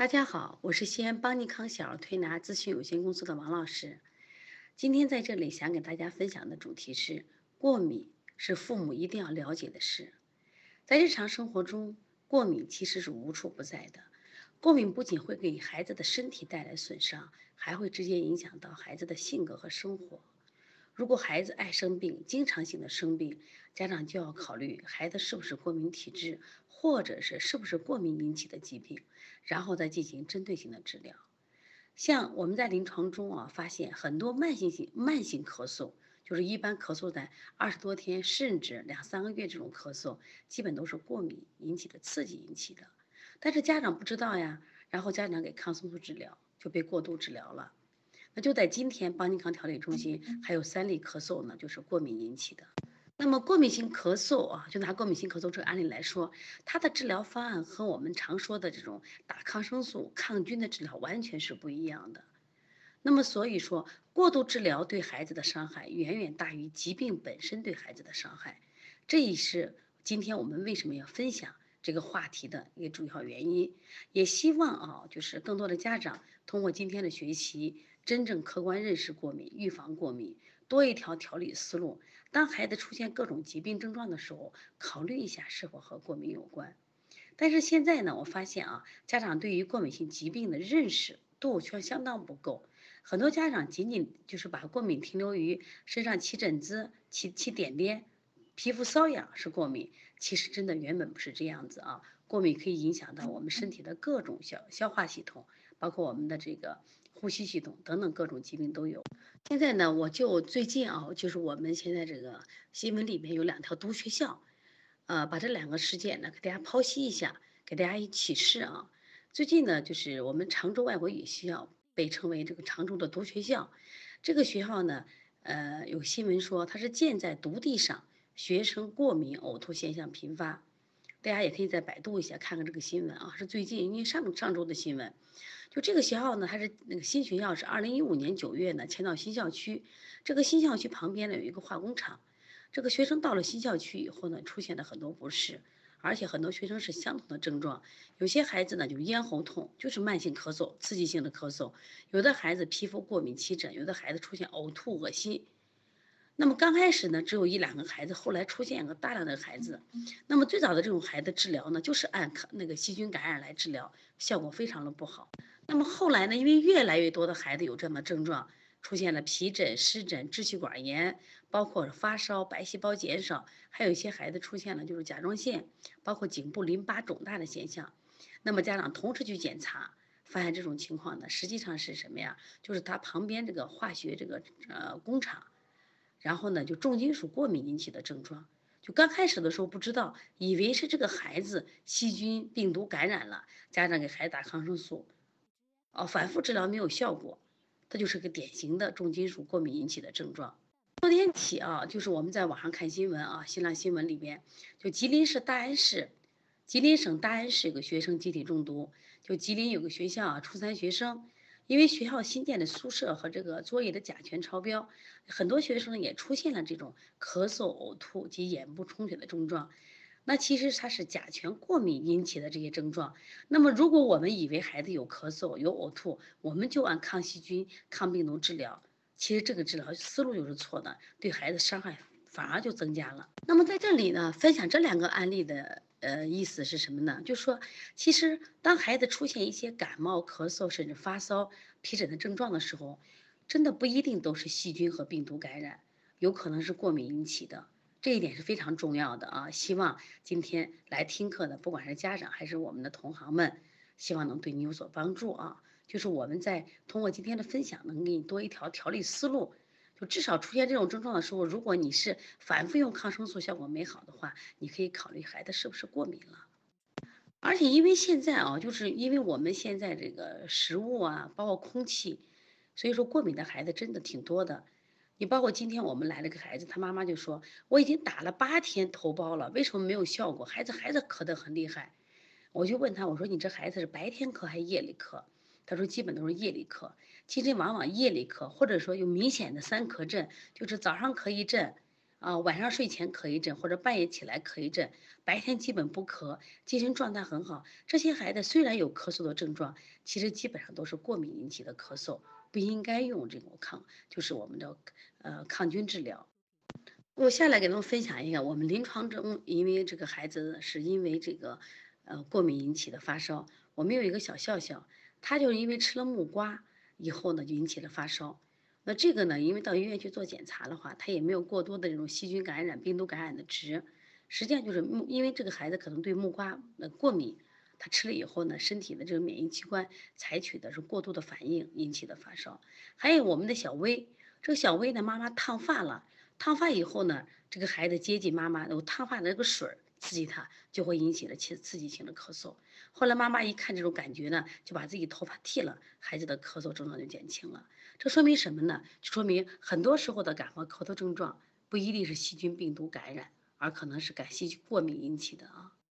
大家好，我是西安邦尼康小儿推拿咨询有限公司的王老师。今天在这里想给大家分享的主题是：过敏是父母一定要了解的事。在日常生活中，过敏其实是无处不在的。过敏不仅会给孩子的身体带来损伤，还会直接影响到孩子的性格和生活。如果孩子爱生病，经常性的生病，家长就要考虑孩子是不是过敏体质，或者是是不是过敏引起的疾病，然后再进行针对性的治疗。像我们在临床中啊，发现很多慢性性慢性咳嗽，就是一般咳嗽在二十多天甚至两三个月这种咳嗽，基本都是过敏引起的刺激引起的。但是家长不知道呀，然后家长给抗生素治疗就被过度治疗了。那就在今天，邦尼康调理中心还有三例咳嗽呢，就是过敏引起的。那么过敏性咳嗽啊，就拿过敏性咳嗽这个案例来说，它的治疗方案和我们常说的这种打抗生素抗菌的治疗完全是不一样的。那么所以说，过度治疗对孩子的伤害远远大于疾病本身对孩子的伤害，这也是今天我们为什么要分享这个话题的一个主要原因。也希望啊，就是更多的家长通过今天的学习。真正客观认识过敏，预防过敏，多一条调理思路。当孩子出现各种疾病症状的时候，考虑一下是否和过敏有关。但是现在呢，我发现啊，家长对于过敏性疾病的认识度却相当不够。很多家长仅仅就是把过敏停留于身上起疹子、起起点点、皮肤瘙痒是过敏，其实真的原本不是这样子啊。过敏可以影响到我们身体的各种消消化系统。包括我们的这个呼吸系统等等各种疾病都有。现在呢，我就最近啊，就是我们现在这个新闻里面有两条毒学校，呃，把这两个事件呢给大家剖析一下，给大家一启示啊。最近呢，就是我们常州外国语学校被称为这个常州的毒学校，这个学校呢，呃，有新闻说它是建在毒地上，学生过敏呕吐现象频发。大家也可以在百度一下看看这个新闻啊，是最近因为上上周的新闻。就这个学校呢，它是那个新学校，是二零一五年九月呢迁到新校区。这个新校区旁边呢有一个化工厂。这个学生到了新校区以后呢，出现了很多不适，而且很多学生是相同的症状。有些孩子呢就咽喉痛，就是慢性咳嗽、刺激性的咳嗽；有的孩子皮肤过敏起疹，有的孩子出现呕吐、恶心。那么刚开始呢，只有一两个孩子，后来出现个大量的孩子。那么最早的这种孩子治疗呢，就是按那个细菌感染来治疗，效果非常的不好。那么后来呢，因为越来越多的孩子有这样的症状，出现了皮疹、湿疹、支气管炎，包括发烧、白细胞减少，还有一些孩子出现了就是甲状腺，包括颈部淋巴肿大的现象。那么家长同时去检查，发现这种情况呢，实际上是什么呀？就是他旁边这个化学这个呃工厂。然后呢，就重金属过敏引起的症状，就刚开始的时候不知道，以为是这个孩子细菌病毒感染了，家长给孩子打抗生素，哦，反复治疗没有效果，它就是个典型的重金属过敏引起的症状。昨天起啊，就是我们在网上看新闻啊，新浪新闻里边，就吉林市大安市，吉林省大安市有个学生集体中毒，就吉林有个学校啊，初三学生。因为学校新建的宿舍和这个作业的甲醛超标，很多学生也出现了这种咳嗽、呕吐及眼部充血的症状。那其实它是甲醛过敏引起的这些症状。那么如果我们以为孩子有咳嗽、有呕吐，我们就按抗细菌、抗病毒治疗，其实这个治疗思路就是错的，对孩子伤害反而就增加了。那么在这里呢，分享这两个案例的。呃，意思是什么呢？就是说，其实当孩子出现一些感冒、咳嗽，甚至发烧、皮疹的症状的时候，真的不一定都是细菌和病毒感染，有可能是过敏引起的。这一点是非常重要的啊！希望今天来听课的，不管是家长还是我们的同行们，希望能对你有所帮助啊！就是我们在通过今天的分享，能给你多一条调理思路。就至少出现这种症状的时候，如果你是反复用抗生素效果没好的话，你可以考虑孩子是不是过敏了。而且因为现在啊，就是因为我们现在这个食物啊，包括空气，所以说过敏的孩子真的挺多的。你包括今天我们来了个孩子，他妈妈就说我已经打了八天头孢了，为什么没有效果？孩子孩子咳得很厉害。我就问他，我说你这孩子是白天咳还是夜里咳？他说基本都是夜里咳，其实往往夜里咳，或者说有明显的三咳症，就是早上咳一阵，啊，晚上睡前咳一阵，或者半夜起来咳一阵，白天基本不咳，精神状态很好。这些孩子虽然有咳嗽的症状，其实基本上都是过敏引起的咳嗽，不应该用这种抗，就是我们的呃抗菌治疗。我下来给他们分享一下，我们临床中，因为这个孩子是因为这个呃过敏引起的发烧，我们有一个小笑笑，他就是因为吃了木瓜以后呢，就引起了发烧。那这个呢？因为到医院去做检查的话，他也没有过多的这种细菌感染、病毒感染的值。实际上就是木，因为这个孩子可能对木瓜呃过敏，他吃了以后呢，身体的这个免疫器官采取的是过度的反应引起的发烧。还有我们的小薇，这个小薇的妈妈烫发了，烫发以后呢，这个孩子接近妈妈，有烫发的那个水刺激他，就会引起了刺刺激性的咳嗽。后来妈妈一看这种感觉呢，就把自己头发剃了，孩子的咳嗽症状就减轻了。这说明什么呢？就说明很多时候的感冒咳嗽症状不一定是细菌病毒感染，而可能是感细菌过敏引起的啊。